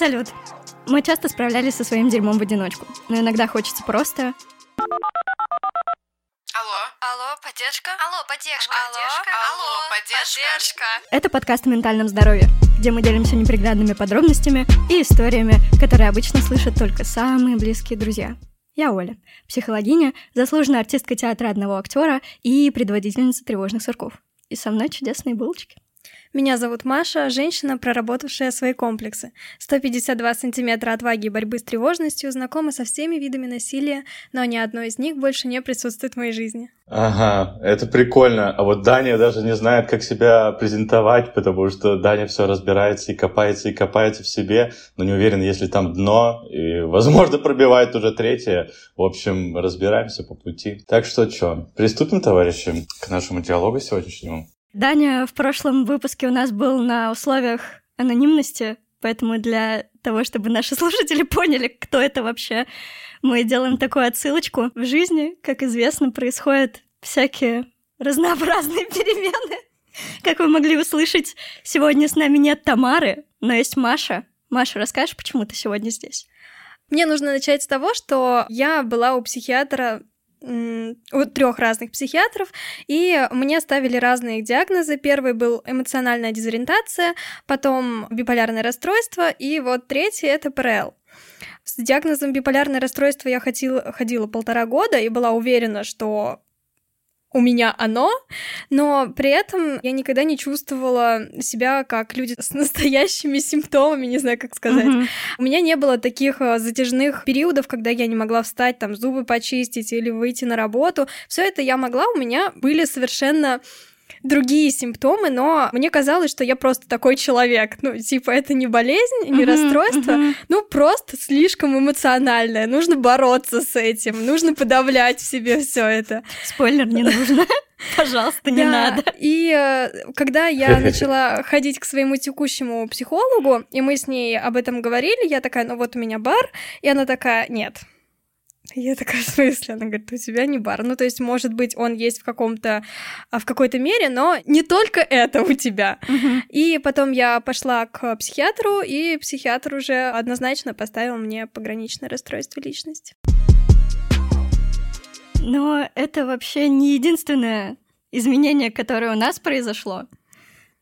Салют. Мы часто справлялись со своим дерьмом в одиночку, но иногда хочется просто... Алло. Алло, поддержка? Алло, поддержка. Алло, Алло, поддержка. Это подкаст о ментальном здоровье, где мы делимся неприглядными подробностями и историями, которые обычно слышат только самые близкие друзья. Я Оля, психологиня, заслуженная артистка театра одного актера и предводительница тревожных сырков. И со мной чудесные булочки. Меня зовут Маша, женщина, проработавшая свои комплексы. 152 сантиметра отваги и борьбы с тревожностью, знакома со всеми видами насилия, но ни одно из них больше не присутствует в моей жизни. Ага, это прикольно. А вот Даня даже не знает, как себя презентовать, потому что Даня все разбирается и копается, и копается в себе, но не уверен, если там дно, и, возможно, пробивает уже третье. В общем, разбираемся по пути. Так что что, приступим, товарищи, к нашему диалогу сегодняшнему? Даня в прошлом выпуске у нас был на условиях анонимности, поэтому для того, чтобы наши слушатели поняли, кто это вообще, мы делаем такую отсылочку. В жизни, как известно, происходят всякие разнообразные перемены. Как вы могли услышать, сегодня с нами нет Тамары, но есть Маша. Маша, расскажешь, почему ты сегодня здесь? Мне нужно начать с того, что я была у психиатра у трех разных психиатров, и мне ставили разные диагнозы. Первый был эмоциональная дезориентация, потом биполярное расстройство, и вот третий — это ПРЛ. С диагнозом биполярное расстройство я ходила, ходила полтора года и была уверена, что у меня оно, но при этом я никогда не чувствовала себя как люди с настоящими симптомами, не знаю, как сказать. Mm-hmm. У меня не было таких э, затяжных периодов, когда я не могла встать, там, зубы почистить или выйти на работу. Все это я могла, у меня были совершенно другие симптомы, но мне казалось, что я просто такой человек. Ну, типа, это не болезнь, не uh-huh, расстройство, uh-huh. ну, просто слишком эмоциональное. Нужно бороться с этим, нужно подавлять в себе все это. Спойлер не нужно. Пожалуйста, не да. надо. И э, когда я начала ходить к своему текущему психологу, и мы с ней об этом говорили, я такая, ну вот у меня бар, и она такая, нет, я такая, в смысле? Она говорит, у тебя не бар. Ну, то есть, может быть, он есть в каком-то, а, в какой-то мере, но не только это у тебя. Uh-huh. И потом я пошла к психиатру, и психиатр уже однозначно поставил мне пограничное расстройство личности. Но это вообще не единственное изменение, которое у нас произошло.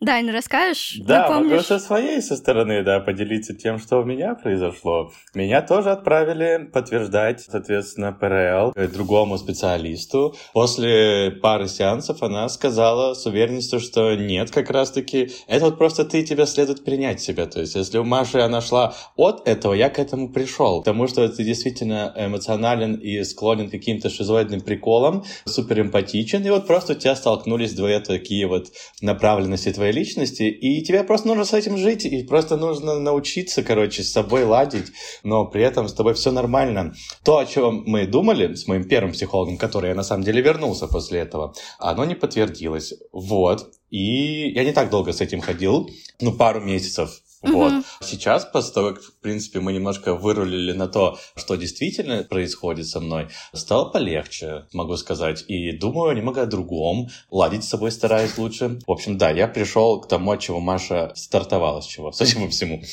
Дань, расскажешь? Да, напомнишь? могу со своей со стороны, да, поделиться тем, что у меня произошло. Меня тоже отправили подтверждать, соответственно, ПРЛ другому специалисту. После пары сеансов она сказала с уверенностью, что нет, как раз-таки, это вот просто ты, тебе следует принять себя. То есть, если у Маши она шла от этого, я к этому пришел. Потому что ты действительно эмоционален и склонен к каким-то шизоидным приколам, супер эмпатичен, и вот просто у тебя столкнулись двое такие вот направленности твоей своей личности, и тебе просто нужно с этим жить, и просто нужно научиться, короче, с собой ладить, но при этом с тобой все нормально. То, о чем мы думали с моим первым психологом, который я на самом деле вернулся после этого, оно не подтвердилось. Вот. И я не так долго с этим ходил, ну, пару месяцев, вот. Mm-hmm. Сейчас, после того, как, в принципе, мы немножко вырулили на то, что действительно происходит со мной, стало полегче, могу сказать. И думаю немного о другом, ладить с собой стараюсь лучше. В общем, да, я пришел к тому, от чего Маша стартовала, с чего, с этим и всему.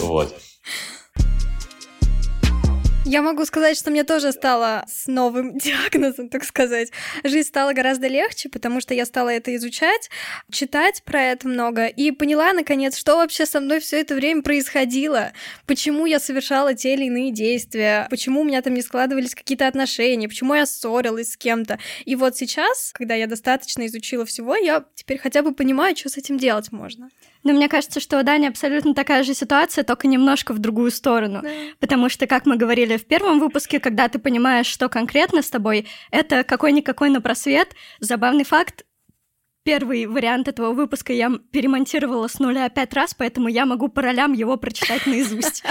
Вот. Я могу сказать, что мне тоже стало с новым диагнозом, так сказать. Жизнь стала гораздо легче, потому что я стала это изучать, читать про это много и поняла, наконец, что вообще со мной все это время происходило, почему я совершала те или иные действия, почему у меня там не складывались какие-то отношения, почему я ссорилась с кем-то. И вот сейчас, когда я достаточно изучила всего, я теперь хотя бы понимаю, что с этим делать можно. Но мне кажется, что у Дани абсолютно такая же ситуация, только немножко в другую сторону. Да. Потому что, как мы говорили в первом выпуске, когда ты понимаешь, что конкретно с тобой, это какой-никакой на просвет. Забавный факт, первый вариант этого выпуска я перемонтировала с нуля пять раз, поэтому я могу по ролям его прочитать наизусть.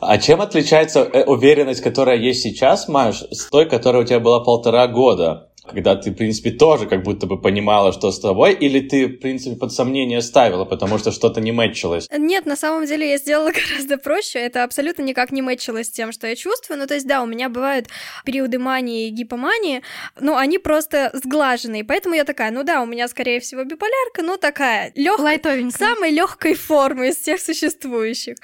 А чем отличается э, уверенность, которая есть сейчас, Маш, с той, которая у тебя была полтора года? Когда ты, в принципе, тоже как будто бы понимала, что с тобой, или ты, в принципе, под сомнение ставила, потому что что-то не мэтчилось? Нет, на самом деле я сделала гораздо проще. Это абсолютно никак не мэтчилось с тем, что я чувствую. Ну, то есть, да, у меня бывают периоды мании и гипомании, но они просто сглаженные. Поэтому я такая, ну да, у меня, скорее всего, биполярка, но такая легкая, самой легкой формы из всех существующих.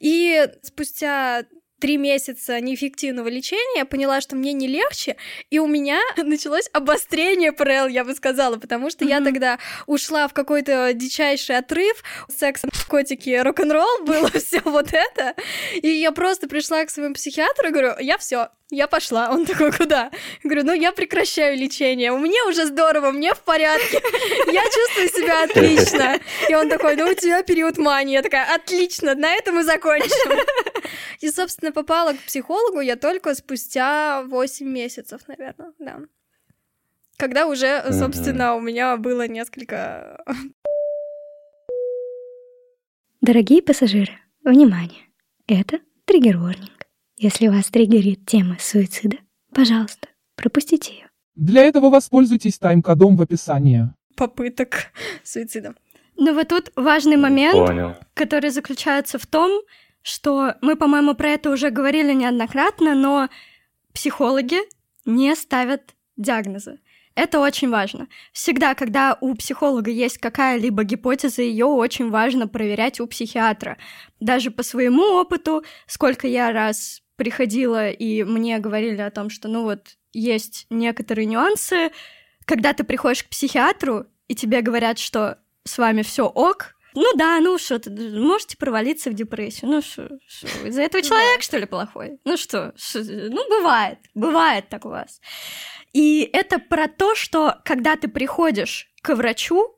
И спустя три месяца неэффективного лечения я поняла, что мне не легче, и у меня началось обострение ПРЛ, я бы сказала, потому что mm-hmm. я тогда ушла в какой-то дичайший отрыв, секс, наркотики, рок-н-ролл, было все вот это, и я просто пришла к своему психиатру и говорю, я все, я пошла. Он такой, куда? Я говорю, ну я прекращаю лечение. У меня уже здорово, мне в порядке. Я чувствую себя отлично. И он такой, ну у тебя период мании. Я такая, отлично, на этом мы закончим. И, собственно, попала к психологу я только спустя 8 месяцев, наверное, да. Когда уже, собственно, у меня было несколько... Дорогие пассажиры, внимание! Это триггер-ворнинг. Если вас триггерит тема суицида, пожалуйста, пропустите ее. Для этого воспользуйтесь тайм-кодом в описании. Попыток суицида. Ну вот тут важный момент, Понял. который заключается в том, что мы, по-моему, про это уже говорили неоднократно, но психологи не ставят диагнозы. Это очень важно. Всегда, когда у психолога есть какая-либо гипотеза, ее очень важно проверять у психиатра. Даже по своему опыту, сколько я раз приходила, и мне говорили о том, что, ну вот, есть некоторые нюансы, когда ты приходишь к психиатру, и тебе говорят, что с вами все ок, ну да, ну что, можете провалиться в депрессию. Ну что, из-за этого человек, что ли, плохой? Ну что, ну бывает, бывает так у вас. И это про то, что когда ты приходишь к врачу,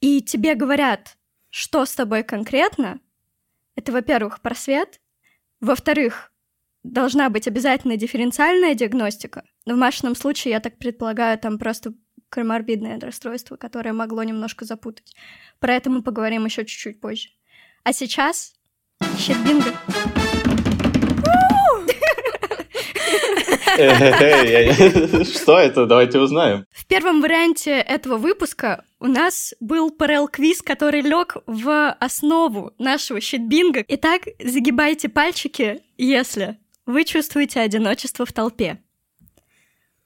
и тебе говорят, что с тобой конкретно, это, во-первых, просвет, во-вторых, должна быть обязательно дифференциальная диагностика. Но в Машином случае, я так предполагаю, там просто коморбидное расстройство, которое могло немножко запутать. Про это мы поговорим еще чуть-чуть позже. А сейчас щит бинго. Что это? Давайте узнаем. В первом варианте этого выпуска у нас был парел-квиз, который лег в основу нашего щитбинга. Итак, загибайте пальчики, если вы чувствуете одиночество в толпе.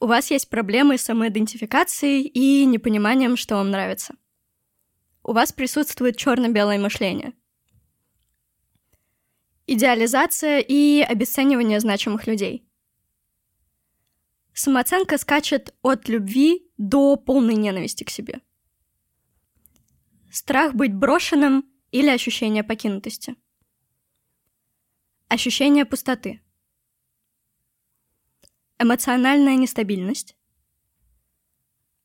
У вас есть проблемы с самоидентификацией и непониманием, что вам нравится. У вас присутствует черно-белое мышление. Идеализация и обесценивание значимых людей. Самооценка скачет от любви до полной ненависти к себе. Страх быть брошенным или ощущение покинутости. Ощущение пустоты – эмоциональная нестабильность,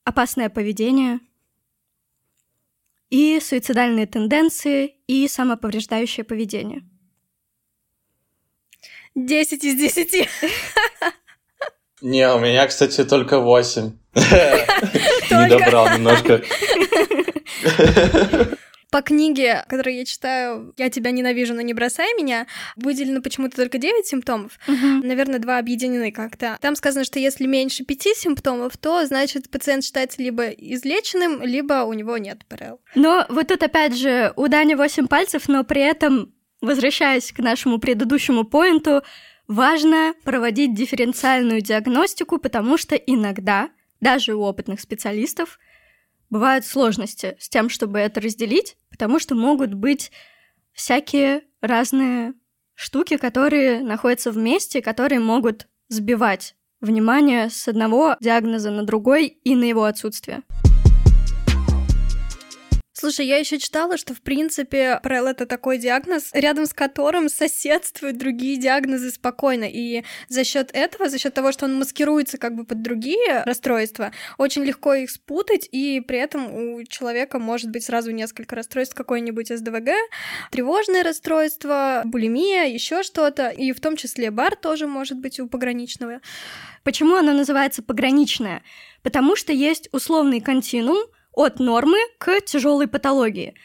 опасное поведение и суицидальные тенденции и самоповреждающее поведение. Десять из десяти. Не, у меня, кстати, только восемь. Не добрал немножко. По книге, которую я читаю «Я тебя ненавижу, но не бросай меня», выделено почему-то только 9 симптомов. Угу. Наверное, два объединены как-то. Там сказано, что если меньше пяти симптомов, то, значит, пациент считается либо излеченным, либо у него нет ПРЛ. Но вот тут, опять же, у Дани 8 пальцев, но при этом, возвращаясь к нашему предыдущему поинту, важно проводить дифференциальную диагностику, потому что иногда, даже у опытных специалистов, бывают сложности с тем, чтобы это разделить, потому что могут быть всякие разные штуки, которые находятся вместе, которые могут сбивать внимание с одного диагноза на другой и на его отсутствие. Слушай, я еще читала, что в принципе ПРЛ это такой диагноз, рядом с которым соседствуют другие диагнозы спокойно. И за счет этого, за счет того, что он маскируется как бы под другие расстройства, очень легко их спутать, и при этом у человека может быть сразу несколько расстройств, какой-нибудь СДВГ, тревожное расстройство, булимия, еще что-то, и в том числе бар тоже может быть у пограничного. Почему оно называется пограничное? Потому что есть условный континуум, от нормы к тяжелой патологии.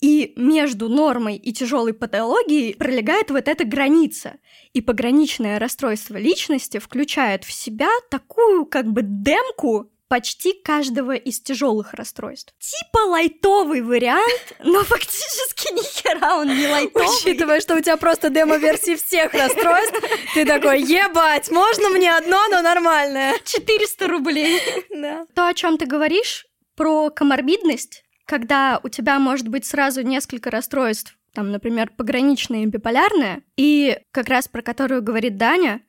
И между нормой и тяжелой патологией пролегает вот эта граница. И пограничное расстройство личности включает в себя такую как бы демку почти каждого из тяжелых расстройств. Типа лайтовый вариант, но фактически ни хера он не лайтовый. Учитывая, что у тебя просто демо-версии всех расстройств, ты такой, ебать, можно мне одно, но нормальное? 400 рублей. Да. То, о чем ты говоришь, про коморбидность, когда у тебя может быть сразу несколько расстройств, там, например, пограничное и биполярное, и как раз про которую говорит Даня,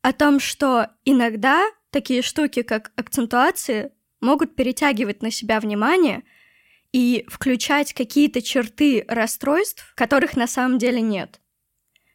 о том, что иногда такие штуки, как акцентуации, могут перетягивать на себя внимание и включать какие-то черты расстройств, которых на самом деле нет.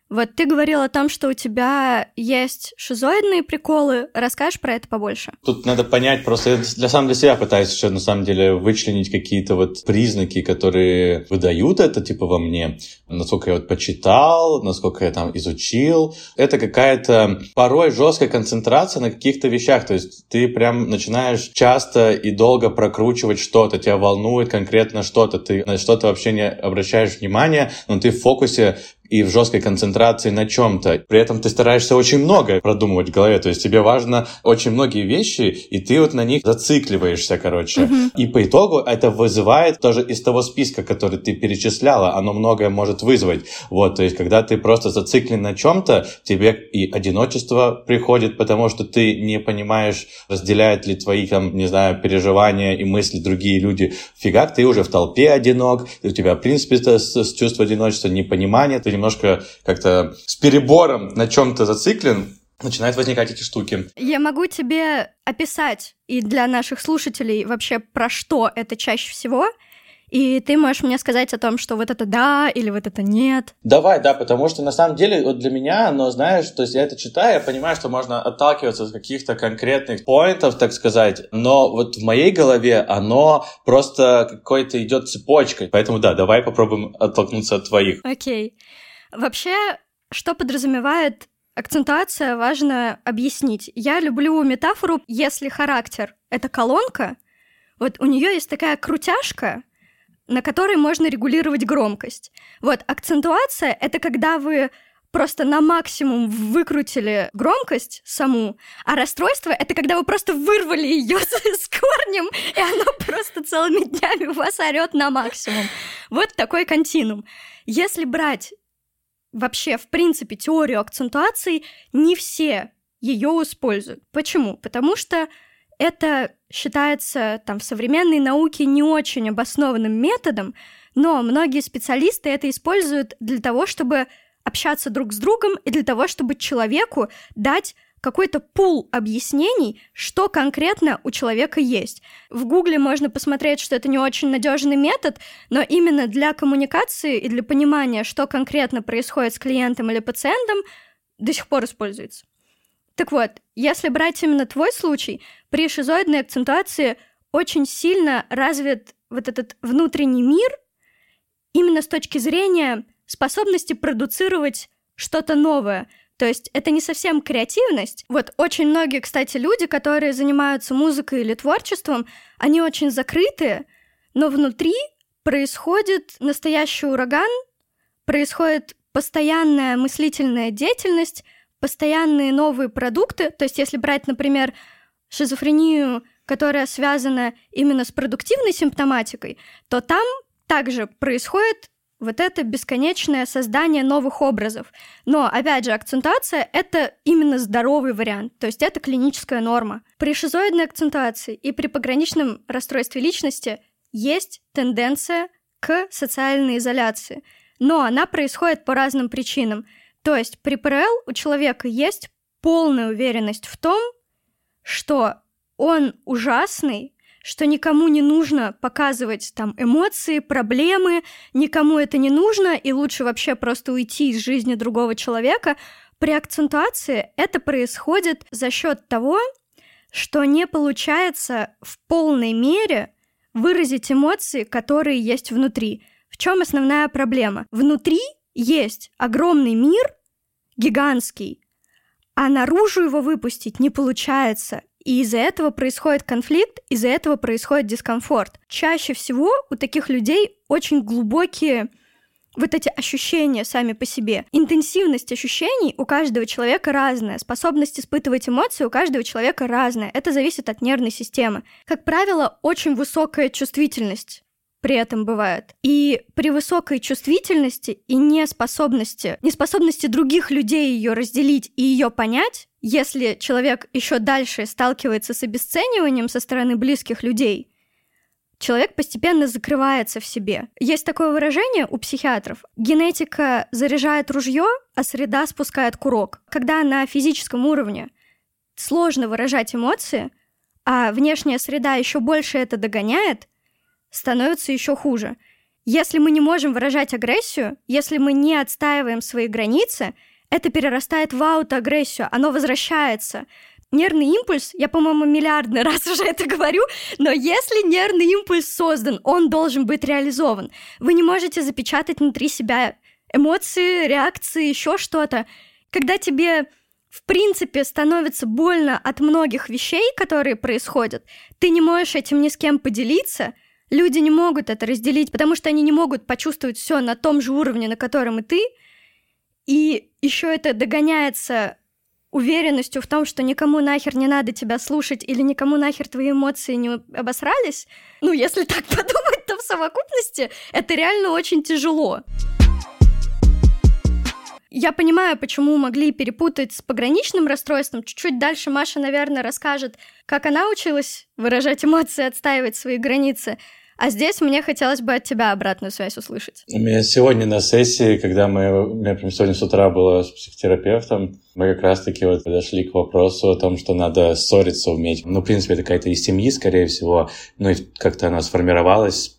Вот ты говорил о том, что у тебя есть шизоидные приколы. Расскажешь про это побольше? Тут надо понять, просто я для сам для себя пытаюсь еще на самом деле вычленить какие-то вот признаки, которые выдают это типа во мне. Насколько я вот почитал, насколько я там изучил. Это какая-то порой жесткая концентрация на каких-то вещах. То есть ты прям начинаешь часто и долго прокручивать что-то, тебя волнует конкретно что-то, ты на что-то вообще не обращаешь внимания, но ты в фокусе и в жесткой концентрации на чем-то. При этом ты стараешься очень много продумывать в голове, то есть тебе важно очень многие вещи, и ты вот на них зацикливаешься, короче. Мгм. И по итогу это вызывает тоже из того списка, который ты перечисляла, оно многое может вызвать. Вот, то есть когда ты просто зациклен на чем-то, тебе и одиночество приходит, потому что ты не понимаешь, разделяют ли твои, там, не знаю, переживания и мысли другие люди. Фигак, ты уже в толпе одинок, у тебя, в принципе, с- с чувство одиночества, непонимание, ты немножко как-то с перебором на чем-то зациклен, начинают возникать эти штуки. Я могу тебе описать и для наших слушателей вообще про что это чаще всего, и ты можешь мне сказать о том, что вот это да или вот это нет. Давай, да, потому что на самом деле вот для меня, но знаешь, то есть я это читаю, я понимаю, что можно отталкиваться от каких-то конкретных поинтов, так сказать, но вот в моей голове оно просто какой-то идет цепочкой. Поэтому да, давай попробуем оттолкнуться от твоих. Окей. Вообще, что подразумевает акцентуация, важно объяснить. Я люблю метафору, если характер — это колонка, вот у нее есть такая крутяшка, на которой можно регулировать громкость. Вот акцентуация — это когда вы просто на максимум выкрутили громкость саму, а расстройство — это когда вы просто вырвали ее с, корнем, и оно просто целыми днями у вас орет на максимум. Вот такой континуум. Если брать вообще, в принципе, теорию акцентуации, не все ее используют. Почему? Потому что это считается там в современной науке не очень обоснованным методом, но многие специалисты это используют для того, чтобы общаться друг с другом и для того, чтобы человеку дать какой-то пул объяснений, что конкретно у человека есть. В Гугле можно посмотреть, что это не очень надежный метод, но именно для коммуникации и для понимания, что конкретно происходит с клиентом или пациентом, до сих пор используется. Так вот, если брать именно твой случай, при шизоидной акцентуации очень сильно развит вот этот внутренний мир именно с точки зрения способности продуцировать что-то новое. То есть это не совсем креативность. Вот очень многие, кстати, люди, которые занимаются музыкой или творчеством, они очень закрытые, но внутри происходит настоящий ураган, происходит постоянная мыслительная деятельность, постоянные новые продукты. То есть если брать, например, шизофрению, которая связана именно с продуктивной симптоматикой, то там также происходит вот это бесконечное создание новых образов. Но, опять же, акцентуация — это именно здоровый вариант, то есть это клиническая норма. При шизоидной акцентуации и при пограничном расстройстве личности есть тенденция к социальной изоляции, но она происходит по разным причинам. То есть при ПРЛ у человека есть полная уверенность в том, что он ужасный, что никому не нужно показывать там эмоции, проблемы, никому это не нужно, и лучше вообще просто уйти из жизни другого человека. При акцентуации это происходит за счет того, что не получается в полной мере выразить эмоции, которые есть внутри. В чем основная проблема? Внутри есть огромный мир, гигантский, а наружу его выпустить не получается. И из-за этого происходит конфликт, из-за этого происходит дискомфорт. Чаще всего у таких людей очень глубокие вот эти ощущения сами по себе. Интенсивность ощущений у каждого человека разная, способность испытывать эмоции у каждого человека разная. Это зависит от нервной системы. Как правило, очень высокая чувствительность при этом бывает. И при высокой чувствительности и неспособности, неспособности других людей ее разделить и ее понять, если человек еще дальше сталкивается с обесцениванием со стороны близких людей, человек постепенно закрывается в себе. Есть такое выражение у психиатров. Генетика заряжает ружье, а среда спускает курок. Когда на физическом уровне сложно выражать эмоции, а внешняя среда еще больше это догоняет, становится еще хуже. Если мы не можем выражать агрессию, если мы не отстаиваем свои границы, это перерастает в аутоагрессию, оно возвращается нервный импульс, я, по-моему, миллиардный раз уже это говорю, но если нервный импульс создан, он должен быть реализован. Вы не можете запечатать внутри себя эмоции, реакции, еще что-то. Когда тебе в принципе становится больно от многих вещей, которые происходят, ты не можешь этим ни с кем поделиться, люди не могут это разделить, потому что они не могут почувствовать все на том же уровне, на котором и ты, и еще это догоняется уверенностью в том, что никому нахер не надо тебя слушать или никому нахер твои эмоции не обосрались, ну, если так подумать, то в совокупности это реально очень тяжело. Я понимаю, почему могли перепутать с пограничным расстройством. Чуть-чуть дальше Маша, наверное, расскажет, как она училась выражать эмоции, отстаивать свои границы. А здесь мне хотелось бы от тебя обратную связь услышать. У меня сегодня на сессии, когда мы, у меня прям сегодня с утра было с психотерапевтом, мы как раз-таки вот подошли к вопросу о том, что надо ссориться уметь. Ну, в принципе, это какая-то из семьи, скорее всего, ну и как-то она сформировалась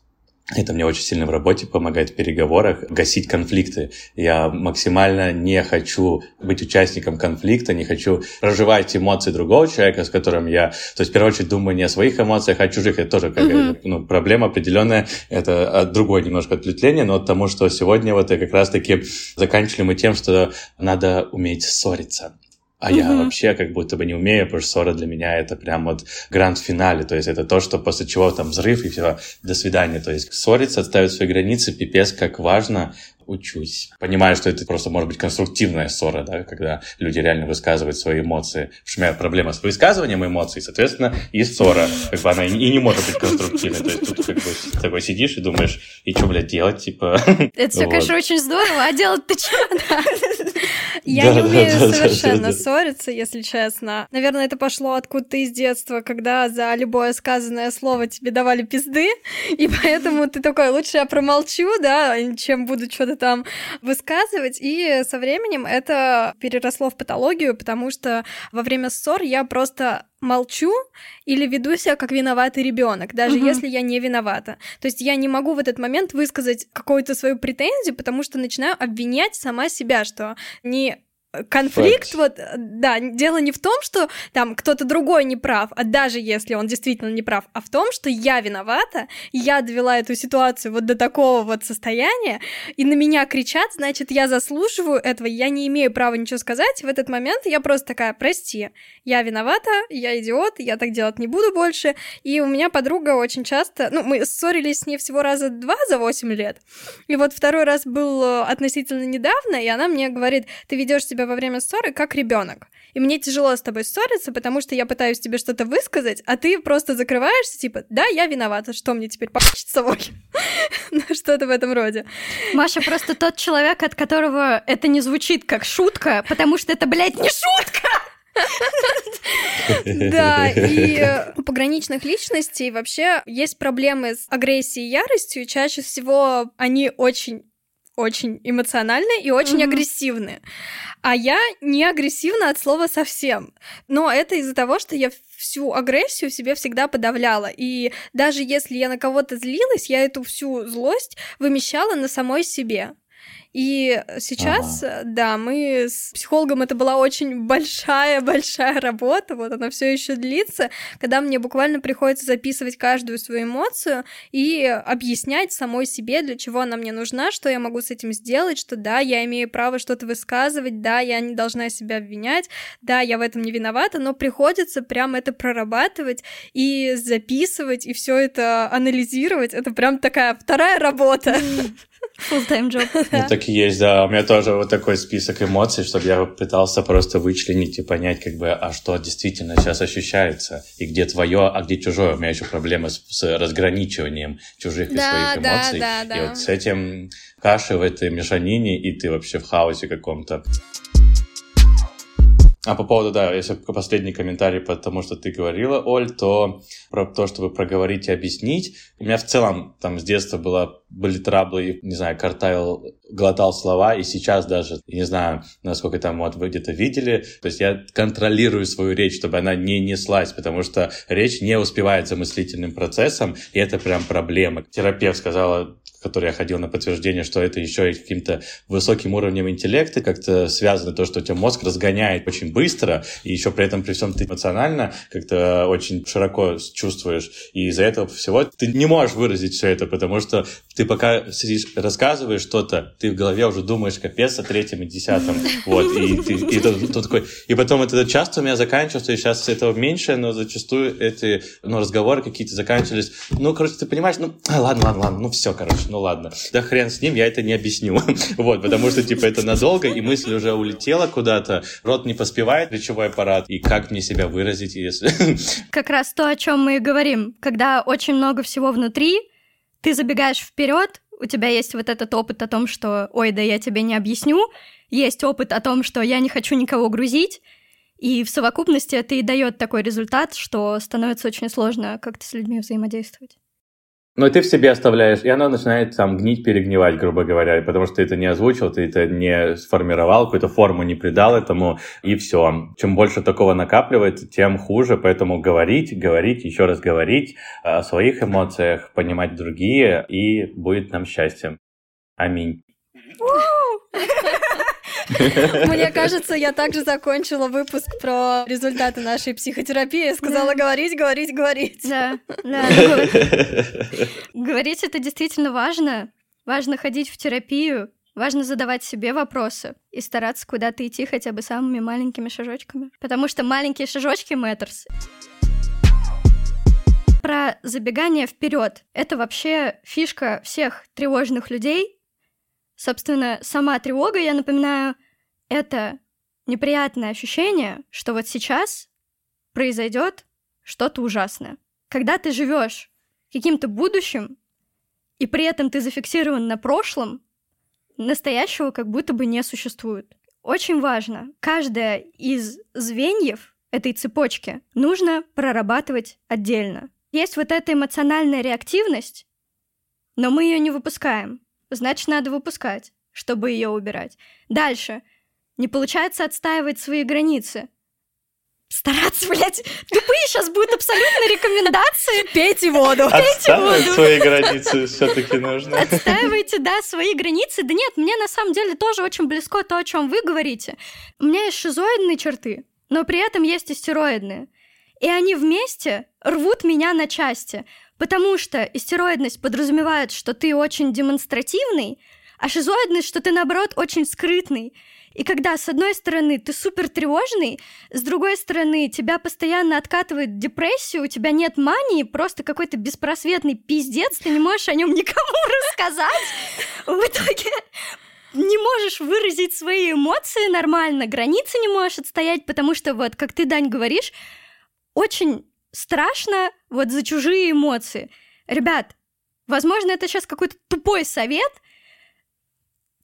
это мне очень сильно в работе помогает в переговорах гасить конфликты. Я максимально не хочу быть участником конфликта, не хочу проживать эмоции другого человека, с которым я... То есть, в первую очередь, думаю не о своих эмоциях, а о чужих. Это тоже как mm-hmm. ну, проблема определенная. Это другое немножко ответвление, но от тому, что сегодня вот как раз-таки заканчивали мы тем, что надо уметь ссориться. А угу. я вообще как будто бы не умею, потому что ссора для меня это прям вот гранд-финале, то есть это то, что после чего там взрыв и все, до свидания. То есть ссориться, отставить свои границы, пипец, как важно, учусь. Понимаю, что это просто может быть конструктивная ссора, да, когда люди реально высказывают свои эмоции. Потому что у меня проблема с высказыванием эмоций, соответственно, и ссора. Как бы она и не может быть конструктивной. То есть тут как бы такой сидишь и думаешь, и что, блядь, делать, типа... Это все, конечно, очень здорово, а делать-то что? Я не умею совершенно ссориться, если честно. Наверное, это пошло откуда-то из детства, когда за любое сказанное слово тебе давали пизды, и поэтому ты такой, лучше я промолчу, да, чем буду что-то там высказывать. И со временем это переросло в патологию, потому что во время ссор я просто молчу или веду себя как виноватый ребенок, даже угу. если я не виновата. То есть я не могу в этот момент высказать какую-то свою претензию, потому что начинаю обвинять сама себя, что не конфликт, Fact. вот, да, дело не в том, что там кто-то другой не прав, а даже если он действительно не прав, а в том, что я виновата, я довела эту ситуацию вот до такого вот состояния, и на меня кричат, значит, я заслуживаю этого, я не имею права ничего сказать, в этот момент я просто такая, прости, я виновата, я идиот, я так делать не буду больше, и у меня подруга очень часто, ну, мы ссорились с ней всего раза два за 8 лет, и вот второй раз был э, относительно недавно, и она мне говорит, ты ведешь себя во время ссоры как ребенок. И мне тяжело с тобой ссориться, потому что я пытаюсь тебе что-то высказать, а ты просто закрываешься, типа, да, я виновата, что мне теперь покачать собой? ну, что-то в этом роде. Маша просто тот человек, от которого это не звучит как шутка, потому что это, блядь, не шутка! Да, и у пограничных личностей вообще есть проблемы с агрессией и яростью. Чаще всего они очень очень эмоциональные и очень mm-hmm. агрессивные. А я не агрессивна от слова совсем. Но это из-за того, что я всю агрессию в себе всегда подавляла. И даже если я на кого-то злилась, я эту всю злость вымещала на самой себе. И сейчас, ага. да, мы с психологом это была очень большая-большая работа, вот она все еще длится, когда мне буквально приходится записывать каждую свою эмоцию и объяснять самой себе, для чего она мне нужна, что я могу с этим сделать, что да, я имею право что-то высказывать, да, я не должна себя обвинять, да, я в этом не виновата, но приходится прям это прорабатывать и записывать, и все это анализировать. Это прям такая вторая работа. Full-time job. Ну, так есть, да. У меня тоже вот такой список эмоций, чтобы я пытался просто вычленить и понять, как бы, а что действительно сейчас ощущается, и где твое, а где чужое. У меня еще проблемы с, с разграничиванием чужих и да, своих эмоций. Да, да, да. И вот с этим каши в этой мешанине, и ты вообще в хаосе каком-то. А по поводу, да, если последний комментарий по тому, что ты говорила, Оль, то про то, чтобы проговорить и объяснить. У меня в целом там с детства было, были траблы, не знаю, картавил, глотал слова, и сейчас даже, не знаю, насколько там вот вы где-то видели, то есть я контролирую свою речь, чтобы она не неслась, потому что речь не успевает за мыслительным процессом, и это прям проблема. Терапевт сказала, который я ходил на подтверждение, что это еще и каким-то высоким уровнем интеллекта как-то связано то, что у тебя мозг разгоняет очень быстро, и еще при этом при всем ты эмоционально как-то очень широко чувствуешь, и из-за этого всего ты не можешь выразить все это, потому что ты пока сидишь, рассказываешь что-то, ты в голове уже думаешь капец о третьем и десятом, вот, и ты и то, то такой, и потом это часто у меня заканчивается, и сейчас этого меньше, но зачастую эти, ну, разговоры какие-то заканчивались, ну, короче, ты понимаешь, ну, ладно, ладно, ладно, ну, все, короче, ну, ладно, да хрен с ним, я это не объясню, вот, потому что, типа, это надолго, и мысль уже улетела куда-то, рот не поспевает, речевой аппарат, и как мне себя выразить, если... Как раз то, о чем мы и говорим, когда очень много всего внутри, ты забегаешь вперед, у тебя есть вот этот опыт о том, что «Ой, да я тебе не объясню», есть опыт о том, что «Я не хочу никого грузить», и в совокупности это и дает такой результат, что становится очень сложно как-то с людьми взаимодействовать. Но ты в себе оставляешь, и она начинает там гнить, перегнивать, грубо говоря, потому что ты это не озвучил, ты это не сформировал, какую-то форму не придал этому, и все. Чем больше такого накапливается, тем хуже, поэтому говорить, говорить, еще раз говорить о своих эмоциях, понимать другие, и будет нам счастье. Аминь. Мне кажется, я также закончила выпуск про результаты нашей психотерапии. Сказала говорить, говорить, говорить. Да, да. Говорить это действительно важно. Важно ходить в терапию, Важно задавать себе вопросы и стараться куда-то идти хотя бы самыми маленькими шажочками. Потому что маленькие шажочки matters. Про забегание вперед. Это вообще фишка всех тревожных людей, Собственно, сама тревога, я напоминаю, это неприятное ощущение, что вот сейчас произойдет что-то ужасное. Когда ты живешь каким-то будущим, и при этом ты зафиксирован на прошлом, настоящего как будто бы не существует. Очень важно, каждое из звеньев этой цепочки нужно прорабатывать отдельно. Есть вот эта эмоциональная реактивность, но мы ее не выпускаем значит, надо выпускать, чтобы ее убирать. Дальше. Не получается отстаивать свои границы. Стараться, блядь, тупые сейчас будут абсолютно рекомендации. Пейте воду. Отстаивать свои границы все-таки нужно. Отстаивайте, да, свои границы. Да нет, мне на самом деле тоже очень близко то, о чем вы говорите. У меня есть шизоидные черты, но при этом есть и стероидные. И они вместе рвут меня на части. Потому что истероидность подразумевает, что ты очень демонстративный, а шизоидность, что ты, наоборот, очень скрытный. И когда, с одной стороны, ты супер тревожный, с другой стороны, тебя постоянно откатывает депрессию, у тебя нет мании, просто какой-то беспросветный пиздец, ты не можешь о нем никому рассказать. В итоге не можешь выразить свои эмоции нормально, границы не можешь отстоять, потому что вот, как ты, Дань, говоришь, очень страшно вот за чужие эмоции. Ребят, возможно, это сейчас какой-то тупой совет.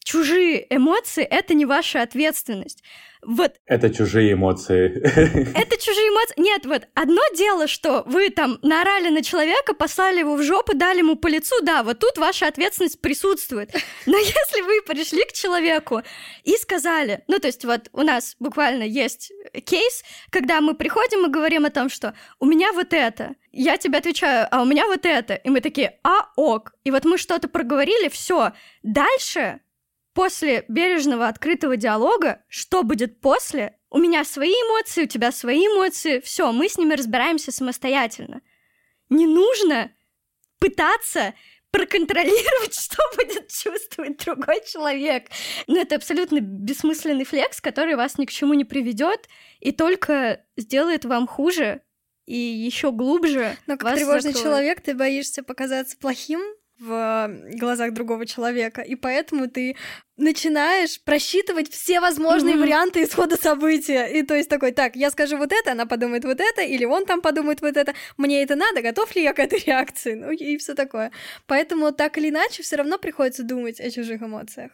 Чужие эмоции — это не ваша ответственность. Вот. Это чужие эмоции. Это чужие эмоции. Нет, вот одно дело, что вы там наорали на человека, послали его в жопу, дали ему по лицу, да, вот тут ваша ответственность присутствует. Но если вы пришли к человеку и сказали, ну то есть вот у нас буквально есть кейс, когда мы приходим и говорим о том, что у меня вот это, я тебе отвечаю, а у меня вот это, и мы такие, а ок, и вот мы что-то проговорили, все, дальше после бережного открытого диалога, что будет после, у меня свои эмоции, у тебя свои эмоции, все, мы с ними разбираемся самостоятельно. Не нужно пытаться проконтролировать, что будет чувствовать другой человек. Но это абсолютно бессмысленный флекс, который вас ни к чему не приведет и только сделает вам хуже и еще глубже. Но как тревожный закроет. человек, ты боишься показаться плохим в глазах другого человека, и поэтому ты начинаешь просчитывать все возможные Мгм. варианты исхода события. И то есть такой, так, я скажу вот это, она подумает вот это, или он там подумает вот это, мне это надо, готов ли я к этой реакции, ну и все такое. Поэтому так или иначе все равно приходится думать о чужих эмоциях.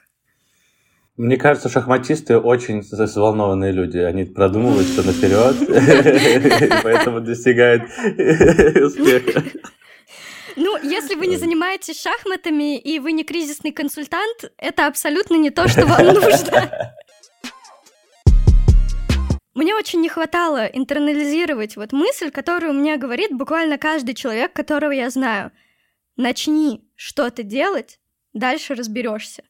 Мне кажется, шахматисты очень взволнованные люди. Они продумывают все наперед, поэтому достигают успеха. Ну, если вы не занимаетесь шахматами и вы не кризисный консультант, это абсолютно не то, что вам нужно. Мне очень не хватало интернализировать вот мысль, которую мне говорит буквально каждый человек, которого я знаю. Начни что-то делать, дальше разберешься.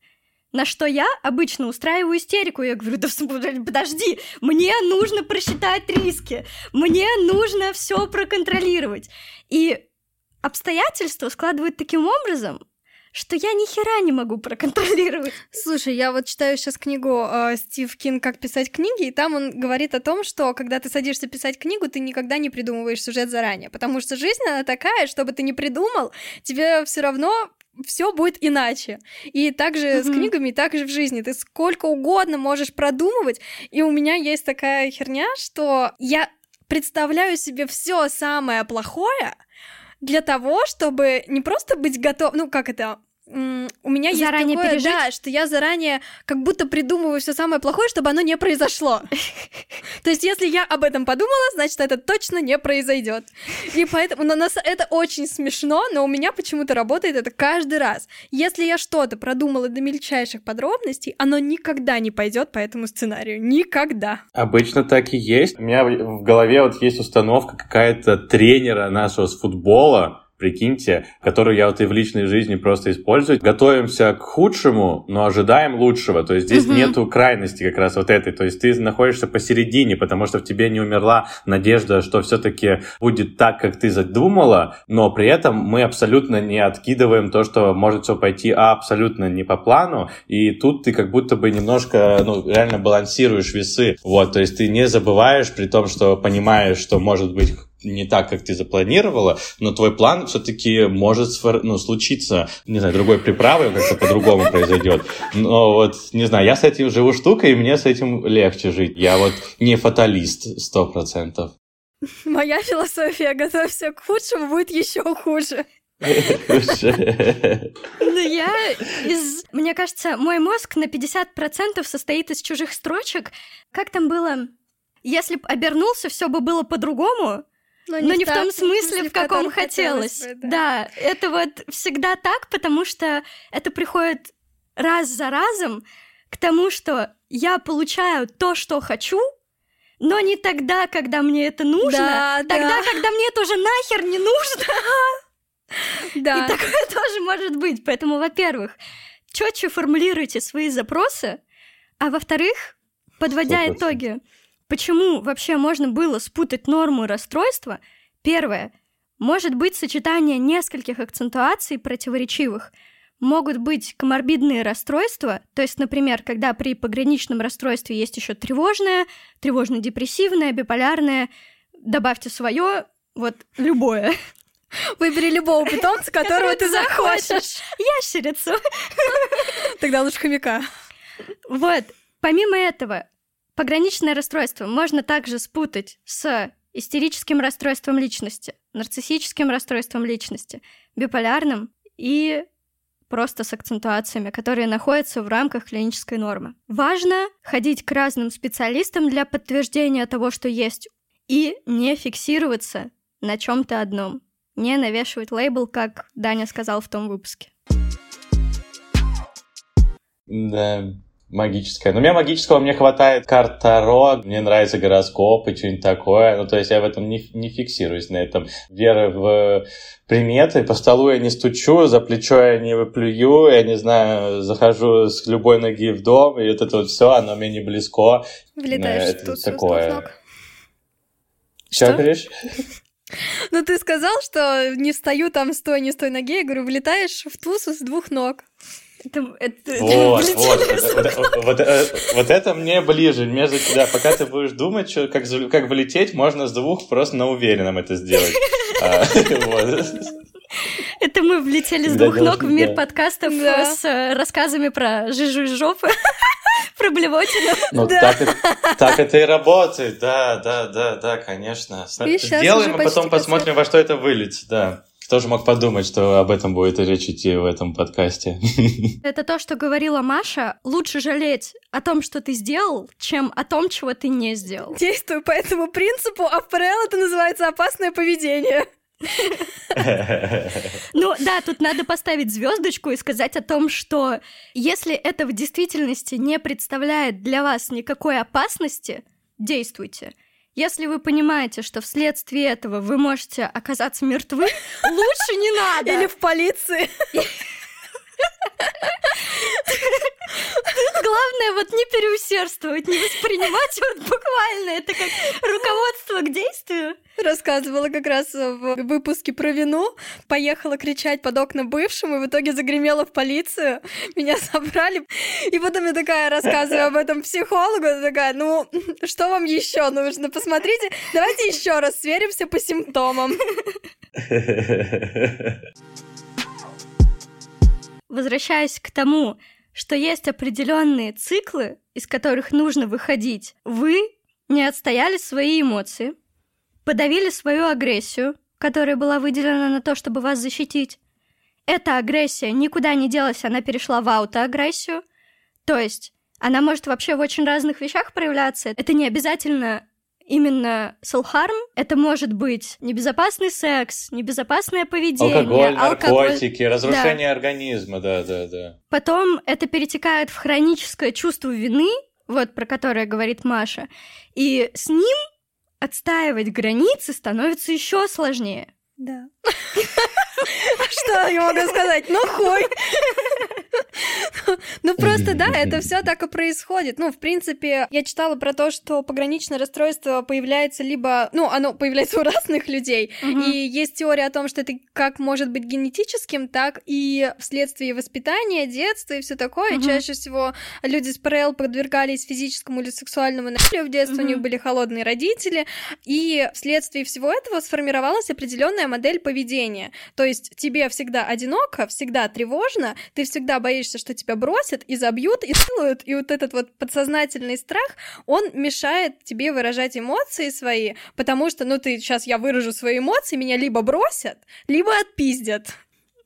На что я обычно устраиваю истерику. Я говорю, да подожди, мне нужно просчитать риски, мне нужно все проконтролировать. И обстоятельства складывают таким образом, что я ни хера не могу проконтролировать. Слушай, я вот читаю сейчас книгу э, Стив Кин «Как писать книги», и там он говорит о том, что когда ты садишься писать книгу, ты никогда не придумываешь сюжет заранее, потому что жизнь, она такая, что бы ты ни придумал, тебе все равно все будет иначе. И также с Мгм. книгами, и также в жизни. Ты сколько угодно можешь продумывать. И у меня есть такая херня, что я представляю себе все самое плохое для того, чтобы не просто быть готов, ну как это, у меня есть Заранее такое, пережить? да, что я заранее как будто придумываю все самое плохое, чтобы оно не произошло. То есть, если я об этом подумала, значит, это точно не произойдет. И поэтому на нас это очень смешно, но у меня почему-то работает это каждый раз. Если я что-то продумала до мельчайших подробностей, оно никогда не пойдет по этому сценарию. Никогда. Обычно так и есть. У меня в в голове вот есть установка какая-то тренера нашего с футбола, прикиньте, которую я вот и в личной жизни просто использую. Готовимся к худшему, но ожидаем лучшего. То есть здесь Мгм. нету крайности как раз вот этой. То есть ты находишься посередине, потому что в тебе не умерла надежда, что все-таки будет так, как ты задумала, но при этом мы абсолютно не откидываем то, что может все пойти абсолютно не по плану, и тут ты как будто бы немножко, ну, реально балансируешь весы. Вот, то есть ты не забываешь, при том, что понимаешь, что может быть не так, как ты запланировала, но твой план все-таки может сфор- ну, случиться, не знаю, другой приправой, как-то по-другому произойдет. Но вот, не знаю, я с этим живу штукой, и мне с этим легче жить. Я вот не фаталист, сто процентов. Моя философия «готовься к худшему» будет еще хуже. Ну, я из... Мне кажется, мой мозг на 50% состоит из чужих строчек. Как там было? Если бы обернулся, все бы было по-другому, но не, в том смысле, в каком хотелось. бы, да. это вот всегда так, потому что это приходит раз за разом к тому, что я получаю то, что хочу, но не тогда, когда мне это нужно, Да, тогда, да. когда мне это уже нахер не нужно. Да. И такое тоже может быть. Поэтому, во-первых, четче формулируйте свои запросы, а во-вторых, подводя 100%. итоги, почему вообще можно было спутать норму и расстройство, первое, может быть сочетание нескольких акцентуаций противоречивых. Могут быть коморбидные расстройства, то есть, например, когда при пограничном расстройстве есть еще тревожное, тревожно-депрессивное, биполярное, добавьте свое, вот любое. Выбери любого питомца, которого ты захочешь. Ящерицу. Тогда лучше хомяка. Вот. Помимо этого, пограничное расстройство можно также спутать с истерическим расстройством личности, нарциссическим расстройством личности, биполярным и просто с акцентуациями, которые находятся в рамках клинической нормы. Важно ходить к разным специалистам для подтверждения того, что есть, и не фиксироваться на чем-то одном, не навешивать лейбл, как Даня сказал в том выпуске. Да. Магическое. Но мне магического мне хватает карт Таро, мне нравится гороскоп и что-нибудь такое. Ну, то есть я в этом не, не фиксируюсь, на этом. Вера в приметы, по столу я не стучу, за плечо я не выплюю, я не знаю, захожу с любой ноги в дом, и вот это вот все, оно мне не близко. Влетаешь это в тут такое. ног. Что Что? говоришь? Ну, ты сказал, что не встаю там с той, не с той ноги. Я говорю, влетаешь в тусу с двух ног. Это, это- Вот, это- вот, вот, вот, вот, вот это мне ближе. Между тебя, пока ты будешь думать, что, как, как вылететь, можно с двух просто на уверенном это сделать. А, вот. Это мы влетели с двух ног в мир да. подкастов Да. с э, рассказами про жижу из жопы, про блевотину. Ну, Да. так, и- это и работает, да, да, да, да, конечно. И Сделаем, а потом посмотрим, во что это выльет, да. Кто же мог подумать, что об этом будет речь идти в этом подкасте? Это то, что говорила Маша. Лучше жалеть о том, что ты сделал, чем о том, чего ты не сделал. Действую по этому принципу, а в ПРЛ это называется опасное поведение. Ну да, тут надо поставить звездочку и сказать о том, что если это в действительности не представляет для вас никакой опасности, действуйте. Если вы понимаете, что вследствие этого вы можете оказаться мертвы, лучше не надо. Или в полиции. Главное вот не переусердствовать, не воспринимать вот буквально это как руководство к действию. Рассказывала как раз в выпуске про вину. Поехала кричать под окна бывшему, и в итоге загремела в полицию. Меня собрали. И потом я такая рассказываю об этом психологу. Такая, ну, что вам еще нужно? Посмотрите, давайте еще раз сверимся по симптомам. Возвращаясь к тому, что есть определенные циклы, из которых нужно выходить, вы не отстояли свои эмоции, подавили свою агрессию, которая была выделена на то, чтобы вас защитить. Эта агрессия никуда не делась, она перешла в аутоагрессию. То есть она может вообще в очень разных вещах проявляться. Это не обязательно именно self-harm. Это может быть небезопасный секс, небезопасное поведение, Алкоголь, алкоголь. наркотики, разрушение организма, да, да, да. Потом это перетекает в хроническое чувство вины, вот про которое говорит Маша. И с ним отстаивать границы становится еще сложнее. Да. Что я могу сказать? Ну хуй. Ну просто да, это все так и происходит. Ну, в принципе, я читала про то, что пограничное расстройство появляется либо, ну, оно появляется у разных людей, и есть теория о том, что это как может быть генетическим, так и вследствие воспитания, детства и все такое. Чаще всего люди с ПРЛ подвергались физическому или сексуальному насилию в детстве, у них были холодные родители, и вследствие всего этого сформировалась определенная модель поведения. То есть тебе всегда одиноко, всегда тревожно, ты всегда боишься, что тебя бросят и забьют, и сделают, и вот этот вот подсознательный страх, он мешает тебе выражать эмоции свои, потому что, ну, ты сейчас я выражу свои эмоции, меня либо бросят, либо отпиздят.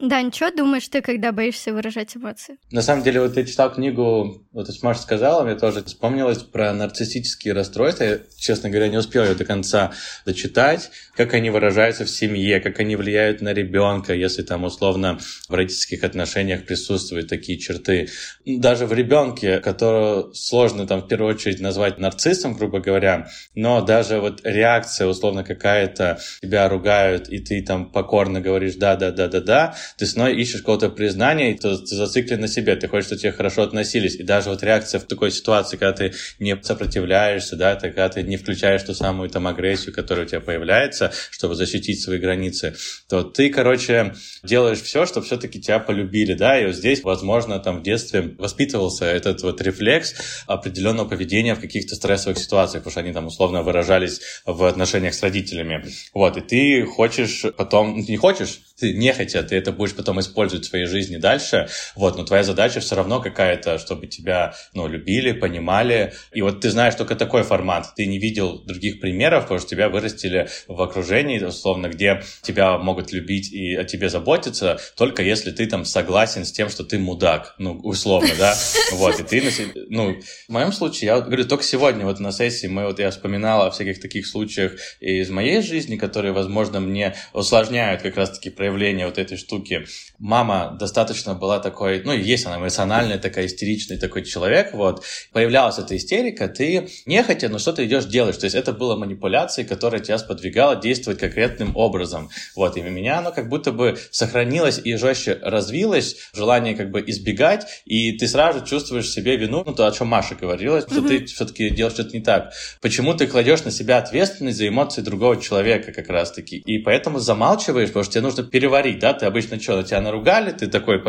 Дань, что думаешь ты, когда боишься выражать эмоции? На самом деле, вот я читал книгу, вот Маша сказала, мне тоже вспомнилось про нарциссические расстройства. Я, честно говоря, не успел ее до конца дочитать, как они выражаются в семье, как они влияют на ребенка, если там условно в родительских отношениях присутствуют такие черты. Даже в ребенке, которого сложно там в первую очередь назвать нарциссом, грубо говоря, но даже вот реакция условно какая-то, тебя ругают, и ты там покорно говоришь да-да-да-да-да, ты снова ищешь какого-то признания, и ты, ты зациклен на себе, ты хочешь, чтобы тебе хорошо относились. И даже вот реакция в такой ситуации, когда ты не сопротивляешься, да, ты, когда ты не включаешь ту самую там агрессию, которая у тебя появляется, чтобы защитить свои границы, то ты, короче, делаешь все, чтобы все-таки тебя полюбили, да, и вот здесь, возможно, там в детстве воспитывался этот вот рефлекс определенного поведения в каких-то стрессовых ситуациях, потому что они там условно выражались в отношениях с родителями. Вот, и ты хочешь потом, ну, ты не хочешь, ты нехотя, ты это будешь потом использовать в своей жизни дальше, вот, но твоя задача все равно какая-то, чтобы тебя, ну, любили, понимали, и вот ты знаешь только такой формат, ты не видел других примеров, потому что тебя вырастили в окружении, условно, где тебя могут любить и о тебе заботиться, только если ты там согласен с тем, что ты мудак, ну, условно, да, вот, и ты ну, в моем случае, я говорю, только сегодня вот на сессии мы вот я вспоминал о всяких таких случаях из моей жизни, которые, возможно, мне усложняют как раз-таки проявление вот этой штуки. Мама достаточно была такой, ну, есть она эмоциональная, такая истеричный такой человек, вот. Появлялась эта истерика, ты нехотя, но что ты идешь делаешь. То есть это было манипуляцией, которая тебя сподвигала действовать конкретным образом. Вот, и у меня оно как будто бы сохранилось и жестче развилось, желание как бы избегать, и ты сразу чувствуешь себе вину, ну, то, о чем Маша говорила, что mm-hmm. ты все-таки делаешь что-то не так. Почему ты кладешь на себя ответственность за эмоции другого человека как раз-таки? И поэтому замалчиваешь, потому что тебе нужно переварить, да, ты обычно что, на тебя наругали, ты такой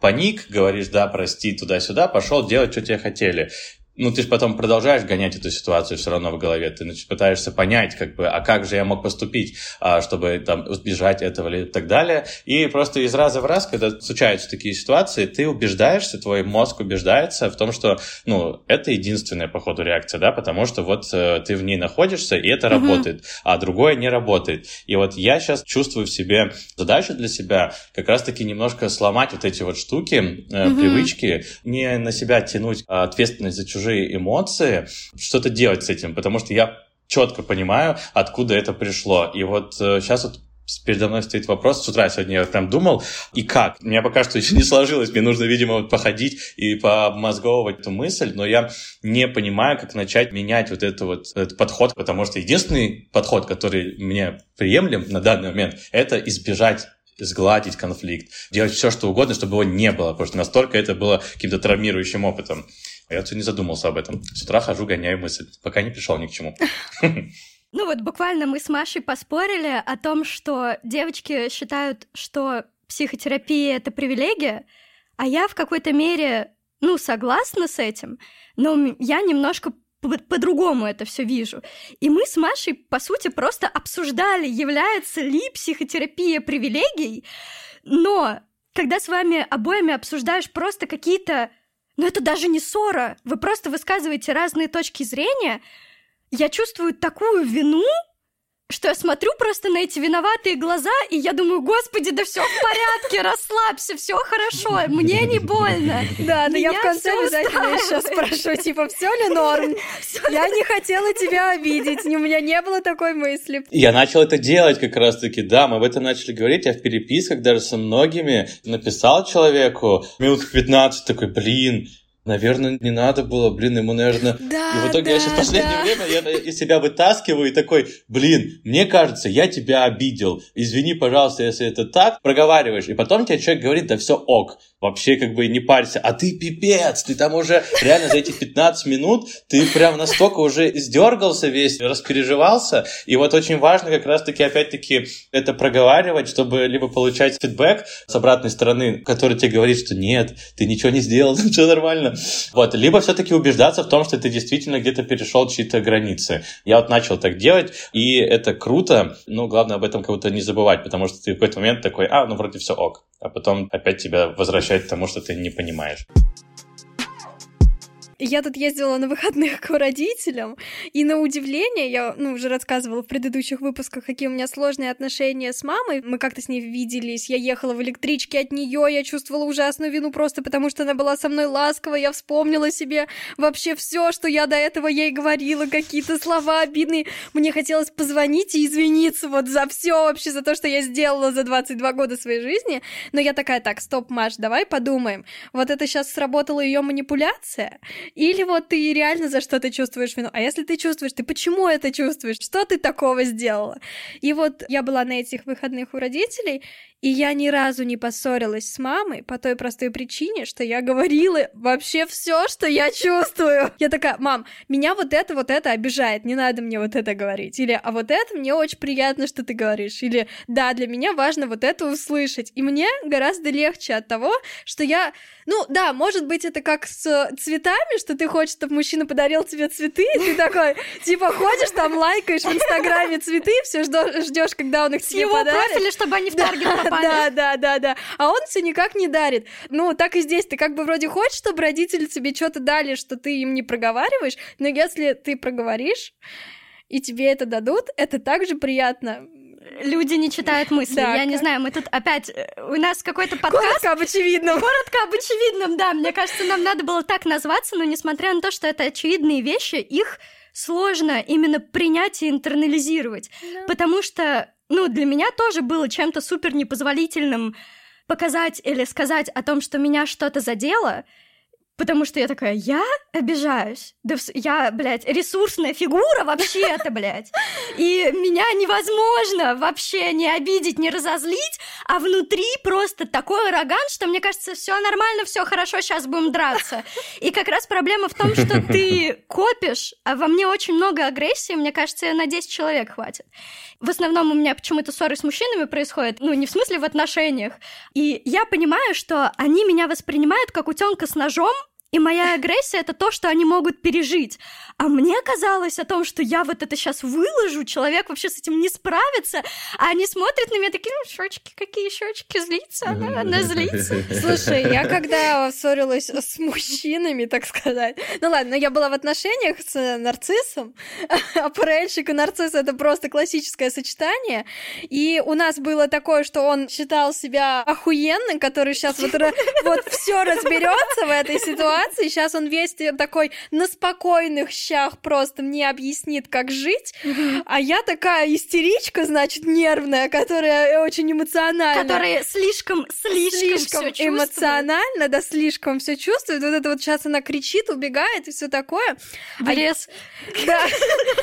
паник, говоришь, да, прости, туда-сюда, пошел делать, что тебе хотели ну, ты же потом продолжаешь гонять эту ситуацию все равно в голове. Ты значит, пытаешься понять, как бы, а как же я мог поступить, а, чтобы там избежать этого или так далее. И просто из раза в раз, когда случаются такие ситуации, ты убеждаешься, твой мозг убеждается в том, что, ну, это единственная, по ходу, реакция, да, потому что вот э, ты в ней находишься, и это mm-hmm. работает, а другое не работает. И вот я сейчас чувствую в себе задачу для себя как раз-таки немножко сломать вот эти вот штуки, mm-hmm. привычки, не на себя тянуть ответственность за чужие чужие эмоции, что-то делать с этим, потому что я четко понимаю, откуда это пришло. И вот э, сейчас вот передо мной стоит вопрос, с утра сегодня я прям думал, и как? У меня пока что еще не сложилось, мне нужно, видимо, вот походить и помозговывать эту мысль, но я не понимаю, как начать менять вот, это вот этот подход, потому что единственный подход, который мне приемлем на данный момент, это избежать сгладить конфликт, делать все, что угодно, чтобы его не было, потому что настолько это было каким-то травмирующим опытом. А я все не задумался об этом. С утра хожу, гоняю мысль, пока не пришел ни к чему. Ну вот буквально мы с Машей поспорили о том, что девочки считают, что психотерапия — это привилегия, а я в какой-то мере, ну, согласна с этим, но я немножко по-другому это все вижу. И мы с Машей, по сути, просто обсуждали, является ли психотерапия привилегией, но когда с вами обоими обсуждаешь просто какие-то но это даже не ссора. Вы просто высказываете разные точки зрения. Я чувствую такую вину, что я смотрю просто на эти виноватые глаза, и я думаю, господи, да все в порядке, расслабься, все хорошо, мне не больно. Да, но я в конце обязательно сейчас спрошу, типа, все ли норм? Я не хотела тебя обидеть, у меня не было такой мысли. Я начал это делать как раз-таки, да, мы об этом начали говорить, я в переписках даже со многими написал человеку минут 15, такой, блин, Наверное, не надо было, блин, ему, наверное... Да, и в итоге да, я сейчас в последнее да. время я из себя вытаскиваю и такой, блин, мне кажется, я тебя обидел. Извини, пожалуйста, если это так. Проговариваешь. И потом тебе человек говорит, да все ок вообще как бы не парься, а ты пипец, ты там уже реально за эти 15 минут, ты прям настолько уже издергался весь, распереживался, и вот очень важно как раз-таки опять-таки это проговаривать, чтобы либо получать фидбэк с обратной стороны, который тебе говорит, что нет, ты ничего не сделал, все нормально, вот, либо все-таки убеждаться в том, что ты действительно где-то перешел чьи-то границы. Я вот начал так делать, и это круто, но главное об этом как-то не забывать, потому что ты в какой-то момент такой, а, ну вроде все ок, а потом опять тебя возвращает к тому, что ты не понимаешь. Я тут ездила на выходных к родителям, и на удивление, я ну, уже рассказывала в предыдущих выпусках, какие у меня сложные отношения с мамой. Мы как-то с ней виделись, я ехала в электричке от нее, я чувствовала ужасную вину просто потому, что она была со мной ласкова, я вспомнила себе вообще все, что я до этого ей говорила, какие-то слова обидные. Мне хотелось позвонить и извиниться вот за все вообще, за то, что я сделала за 22 года своей жизни. Но я такая, так, стоп, Маш, давай подумаем. Вот это сейчас сработала ее манипуляция, или вот ты реально за что-то чувствуешь вину. А если ты чувствуешь, ты почему это чувствуешь? Что ты такого сделала? И вот я была на этих выходных у родителей, и я ни разу не поссорилась с мамой по той простой причине, что я говорила вообще все, что я чувствую. Я такая, мам, меня вот это, вот это обижает, не надо мне вот это говорить. Или, а вот это мне очень приятно, что ты говоришь. Или, да, для меня важно вот это услышать. И мне гораздо легче от того, что я, ну, да, может быть, это как с цветами, что ты хочешь, чтобы мужчина подарил тебе цветы, и ты такой, типа, ходишь там, лайкаешь в Инстаграме цветы, все ждешь, когда он их тебе подарит. Его профиля, чтобы они в таргет попали. Да, да, да, да. А он все никак не дарит. Ну, так и здесь. Ты как бы вроде хочешь, чтобы родители тебе что-то дали, что ты им не проговариваешь, но если ты проговоришь, и тебе это дадут, это также приятно люди не читают мысли. Да, Я не знаю, мы тут опять... э, У нас какой-то подкаст... Коротко об очевидном. Коротко об очевидном, да. Мне кажется, нам надо было так назваться, но несмотря на то, что это очевидные вещи, их сложно именно принять и интернализировать. Потому что, ну, для меня тоже было чем-то супер непозволительным показать или сказать о том, что меня что-то задело, Потому что я такая, я обижаюсь. Да я, блядь, ресурсная фигура вообще-то, блядь. И меня невозможно вообще не обидеть, не разозлить, а внутри просто такой ураган, что мне кажется, все нормально, все хорошо, сейчас будем драться. И как раз проблема в том, что ты копишь, а во мне очень много агрессии, мне кажется, на 10 человек хватит. В основном у меня почему-то ссоры с мужчинами происходят, ну, не в смысле в отношениях. И я понимаю, что они меня воспринимают как утенка с ножом, и моя агрессия это то, что они могут пережить. А мне казалось о том, что я вот это сейчас выложу, человек вообще с этим не справится, а они смотрят на меня такие, ну, щечки, какие щечки, злится она, она злится. Слушай, я когда ссорилась с мужчинами, так сказать, ну ладно, я была в отношениях с нарциссом, а ПРЛьщик и нарцисс — это просто классическое сочетание, и у нас было такое, что он считал себя охуенным, который сейчас вот все разберется в этой ситуации, сейчас он весь такой на спокойных щах просто мне объяснит, как жить, а я такая истеричка, значит, нервная, которая очень эмоциональная. Которые слишком, слишком, слишком чувствуют. эмоционально, да, слишком все чувствует. Вот это вот сейчас она кричит, убегает и все такое. В А лес. Да.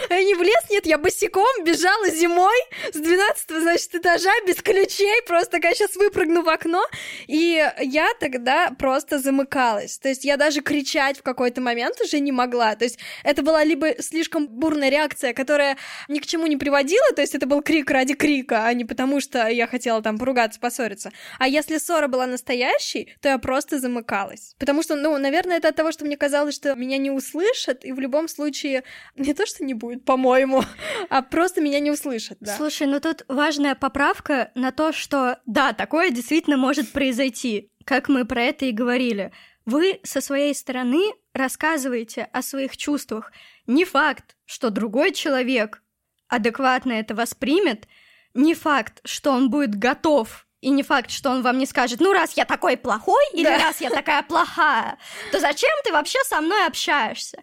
А не в лес, нет, я босиком бежала зимой с 12 значит, этажа без ключей, просто такая сейчас выпрыгну в окно. И я тогда просто замыкалась. То есть я даже кричать в какой-то момент уже не могла. То есть это была либо слишком бурная реакция, которая ни к чему не приводила, то есть это был крик ради крика, а не потому, что я хотела там поругаться, поссориться. А если ссора была настоящей, то я просто замыкалась. Потому что, ну, наверное, это от того, что мне казалось, что меня не услышат, и в любом случае не то, что не будет, по-моему, а просто меня не услышат, да. Слушай, ну тут важная поправка на то, что да, такое действительно может произойти, как мы про это и говорили. Вы со своей стороны рассказываете о своих чувствах. Не факт, что другой человек адекватно это воспримет, не факт, что он будет готов и не факт, что он вам не скажет, ну, раз я такой плохой или Да. раз я такая плохая, то зачем ты вообще со мной общаешься?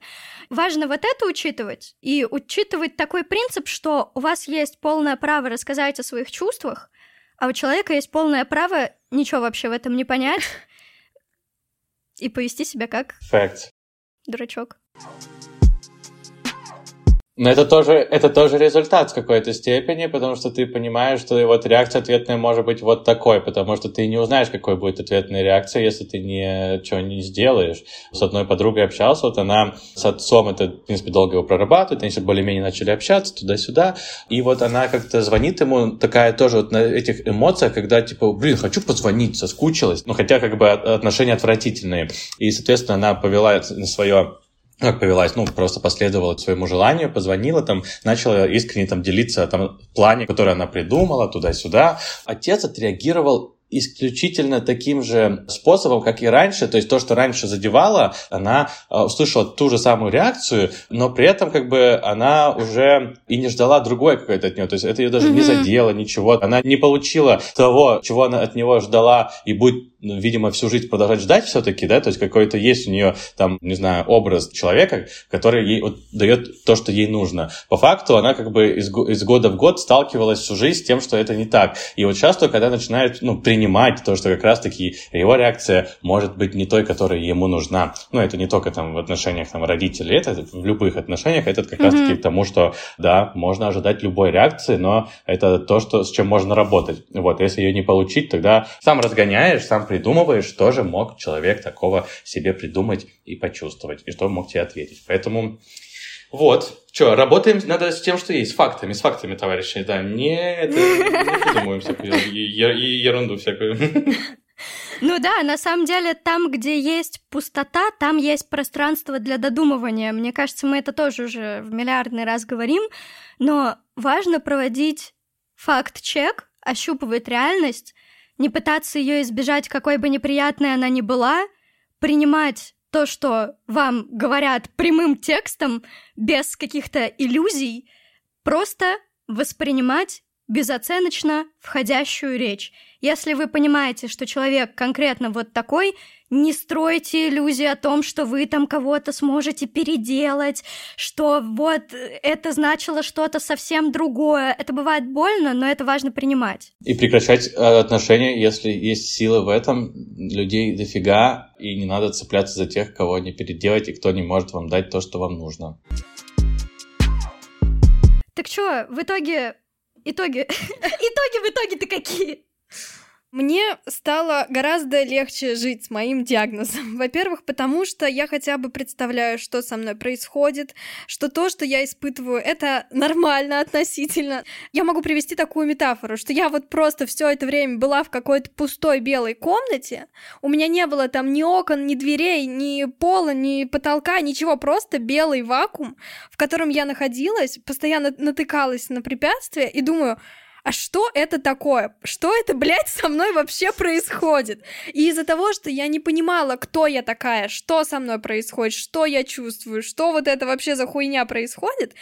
Важно вот это учитывать и учитывать такой принцип, что у вас есть полное право рассказать о своих чувствах, а у человека есть полное право ничего вообще в этом не понять и повести себя как Факт. дурачок. Но это тоже, это тоже результат в какой-то степени, потому что ты понимаешь, что вот реакция ответная может быть вот такой, потому что ты не узнаешь, какой будет ответная реакция, если ты ничего не сделаешь. С одной подругой общался, вот она с отцом, это, в принципе, долго его прорабатывает, они все более-менее начали общаться туда-сюда, и вот она как-то звонит ему, такая тоже вот на этих эмоциях, когда типа, блин, хочу позвонить, соскучилась, ну хотя как бы от- отношения отвратительные. И, соответственно, она повела свое как повелась, ну, просто последовала своему желанию, позвонила там, начала искренне там делиться там плане, который она придумала, туда-сюда. Отец отреагировал исключительно таким же способом, как и раньше, то есть то, что раньше задевало, она э, услышала ту же самую реакцию, но при этом как бы она уже и не ждала другой какой-то от нее, то есть это ее даже не Мгм. задело, ничего, она не получила того, чего она от него ждала и будет, ну, видимо, всю жизнь продолжать ждать все-таки, да, то есть какой-то есть у нее там, не знаю, образ человека, который ей вот дает то, что ей нужно. По факту она как бы из, из года в год сталкивалась всю жизнь с тем, что это не так. И вот только когда начинает, ну, принимать то, что как раз-таки его реакция может быть не той, которая ему нужна. Ну, это не только там в отношениях там родителей, это в любых отношениях, это как раз-таки к тому, что, да, можно ожидать любой реакции, но это то, что, с чем можно работать. Вот, если ее не получить, тогда сам разгоняешь, сам придумываешь, что же мог человек такого себе придумать и почувствовать, и что мог тебе ответить. Поэтому вот. Что, работаем надо с тем, что есть, с фактами, с фактами, товарищи, да, не, это, не придумываем всякую ерунду всякую. Ну да, на самом деле там, где есть пустота, там есть пространство для додумывания. Мне кажется, мы это тоже уже в миллиардный раз говорим, но важно проводить факт-чек, ощупывать реальность, не пытаться ее избежать, какой бы неприятной она ни была, принимать то, что вам говорят прямым текстом, без каких-то иллюзий, просто воспринимать безоценочно входящую речь. Если вы понимаете, что человек конкретно вот такой, не стройте иллюзии о том, что вы там кого-то сможете переделать, что вот это значило что-то совсем другое. Это бывает больно, но это важно принимать. И прекращать э, отношения, если есть силы в этом. Людей дофига, и не надо цепляться за тех, кого не переделать, и кто не может вам дать то, что вам нужно. Так что, в итоге... Итоги... Итоги в итоге-то какие? Мне стало гораздо легче жить с моим диагнозом. Во-первых, потому что я хотя бы представляю, что со мной происходит, что то, что я испытываю, это нормально относительно. Я могу привести такую метафору, что я вот просто все это время была в какой-то пустой белой комнате, у меня не было там ни окон, ни дверей, ни пола, ни потолка, ничего, просто белый вакуум, в котором я находилась, постоянно натыкалась на препятствия и думаю, а что это такое? Что это, блядь, со мной вообще происходит? И из-за того, что я не понимала, кто я такая, что со мной происходит, что я чувствую, что вот это вообще за хуйня происходит,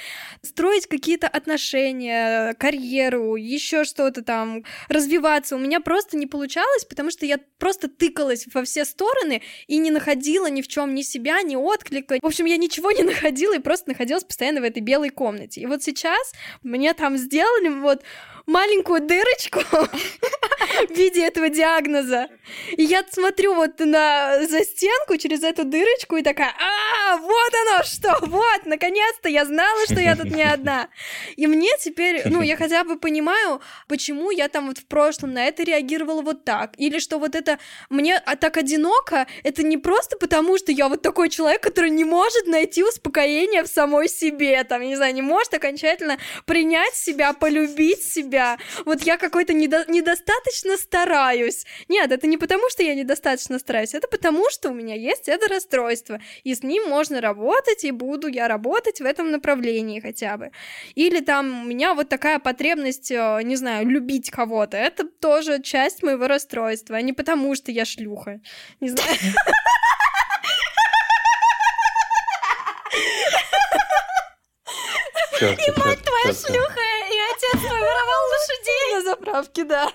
строить какие-то отношения, карьеру, еще что-то там, развиваться у меня просто не получалось, потому что я просто тыкалась во все стороны и не находила ни в чем ни себя, ни отклика. В общем, я ничего не находила и просто находилась постоянно в этой белой комнате. И вот сейчас мне там сделали вот маленькую дырочку в виде этого диагноза. И я смотрю вот на за стенку через эту дырочку и такая, а, вот оно что, вот, наконец-то я знала, что я тут не одна. И мне теперь, ну, я хотя бы понимаю, почему я там вот в прошлом на это реагировала вот так. Или что вот это мне а, так одиноко, это не просто потому, что я вот такой человек, который не может найти успокоение в самой себе, там, не знаю, не может окончательно принять себя, полюбить себя, себя. Вот я какой-то недо- недостаточно стараюсь. Нет, это не потому, что я недостаточно стараюсь, это потому, что у меня есть это расстройство, и с ним можно работать, и буду я работать в этом направлении хотя бы. Или там у меня вот такая потребность, э, не знаю, любить кого-то, это тоже часть моего расстройства, а не потому, что я шлюха. Не знаю. И мать твоя шлюха твой воровал лошадей на заправке, да.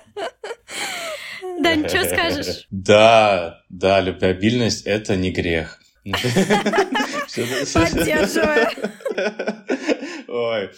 Да, ничего скажешь? Да, да, любвеобильность — это не грех. Поддерживаю. Ой,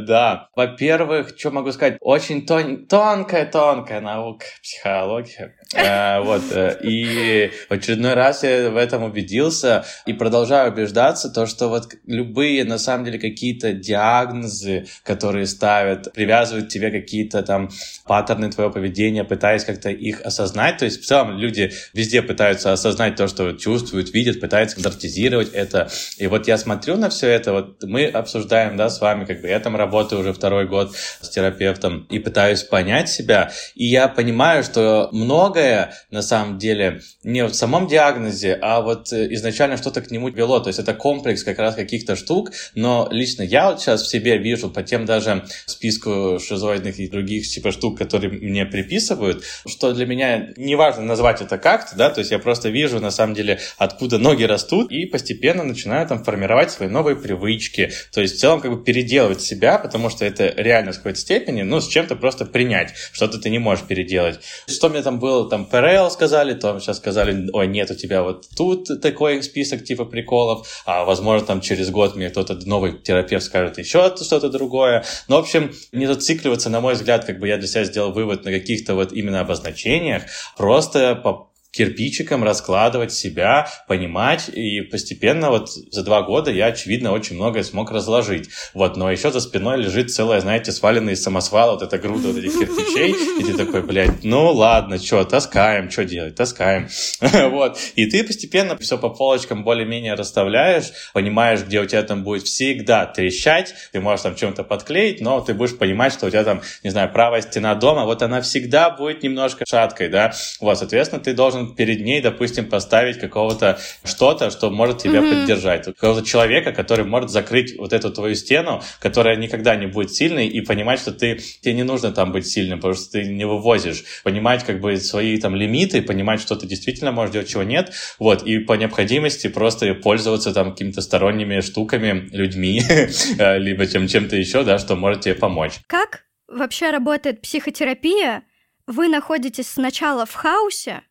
да. Во-первых, что могу сказать? Очень тон- тонкая-тонкая наука, психология. Э, вот. Э, и в очередной раз я в этом убедился и продолжаю убеждаться, то, что вот любые, на самом деле, какие-то диагнозы, которые ставят, привязывают тебе какие-то там паттерны твоего поведения, пытаясь как-то их осознать. То есть, в целом, люди везде пытаются осознать то, что чувствуют, видят, пытаются стандартизировать это. И вот я смотрю на все это, вот мы обсуждаем, да, с вами, как бы я работаю уже второй год с терапевтом и пытаюсь понять себя. И я понимаю, что многое на самом деле не в самом диагнозе, а вот э, изначально что-то к нему вело. То есть это комплекс как раз каких-то штук, но лично я вот сейчас в себе вижу по тем даже списку шизоидных и других типа штук, которые мне приписывают, что для меня неважно назвать это как-то, да, то есть я просто вижу на самом деле, откуда ноги растут и постепенно начинаю там формировать свои новые привычки. То есть в целом как бы переделывать себя, потому что это реально в какой-то степени, ну, с чем-то просто принять, что-то ты не можешь переделать. Что мне там было, там, ПРЛ сказали, то сейчас сказали, ой, нет, у тебя вот тут такой список типа приколов, а возможно там через год мне кто-то новый терапевт скажет еще что-то другое. Но, ну, в общем, не зацикливаться, на мой взгляд, как бы я для себя сделал вывод на каких-то вот именно обозначениях, просто по кирпичиком раскладывать себя, понимать, и постепенно вот за два года я, очевидно, очень многое смог разложить. Вот, но еще за спиной лежит целая, знаете, сваленный самосвал, вот эта груда вот этих кирпичей, и ты такой, блядь, ну ладно, что, таскаем, что делать, таскаем. вот, и ты постепенно все по полочкам более-менее расставляешь, понимаешь, где у тебя там будет всегда трещать, ты можешь там чем-то подклеить, но ты будешь понимать, что у тебя там, не знаю, правая стена дома, вот она всегда будет немножко шаткой, да, вот, соответственно, ты должен перед ней, допустим, поставить какого-то что-то, что может тебя mm-hmm. поддержать. Какого-то человека, который может закрыть вот эту твою стену, которая никогда не будет сильной, и понимать, что ты, тебе не нужно там быть сильным, потому что ты не вывозишь. Понимать как бы свои там лимиты, понимать, что ты действительно можешь делать, чего нет. Вот, и по необходимости просто пользоваться там какими-то сторонними штуками, людьми, либо чем- чем-то еще, да, что может тебе помочь. Как вообще работает психотерапия, вы находитесь сначала в хаосе,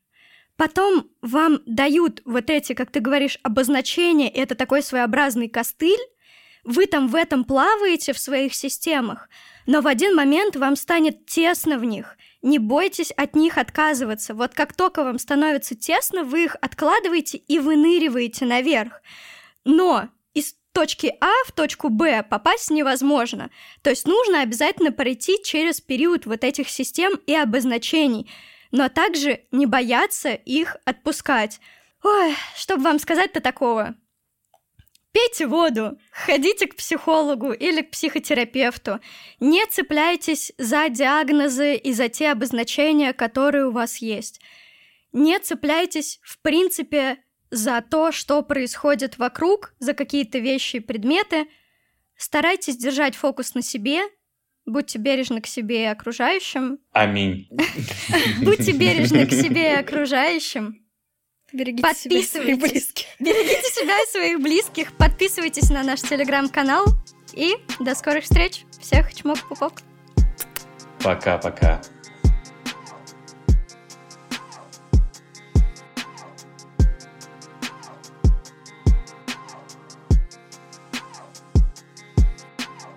потом вам дают вот эти, как ты говоришь, обозначения, это такой своеобразный костыль, вы там в этом плаваете в своих системах, но в один момент вам станет тесно в них. Не бойтесь от них отказываться. Вот как только вам становится тесно, вы их откладываете и выныриваете наверх. Но из точки А в точку Б попасть невозможно. То есть нужно обязательно пройти через период вот этих систем и обозначений, но также не бояться их отпускать. Ой, что вам сказать-то такого? Пейте воду, ходите к психологу или к психотерапевту. Не цепляйтесь за диагнозы и за те обозначения, которые у вас есть. Не цепляйтесь, в принципе, за то, что происходит вокруг, за какие-то вещи и предметы. Старайтесь держать фокус на себе, будьте бережны к себе и окружающим. Аминь. Будьте бережны к себе и окружающим. Берегите себя и своих близких. Берегите себя и своих близких. Подписывайтесь на наш телеграм-канал. И до скорых встреч. Всех чмок-пупок. Пока-пока.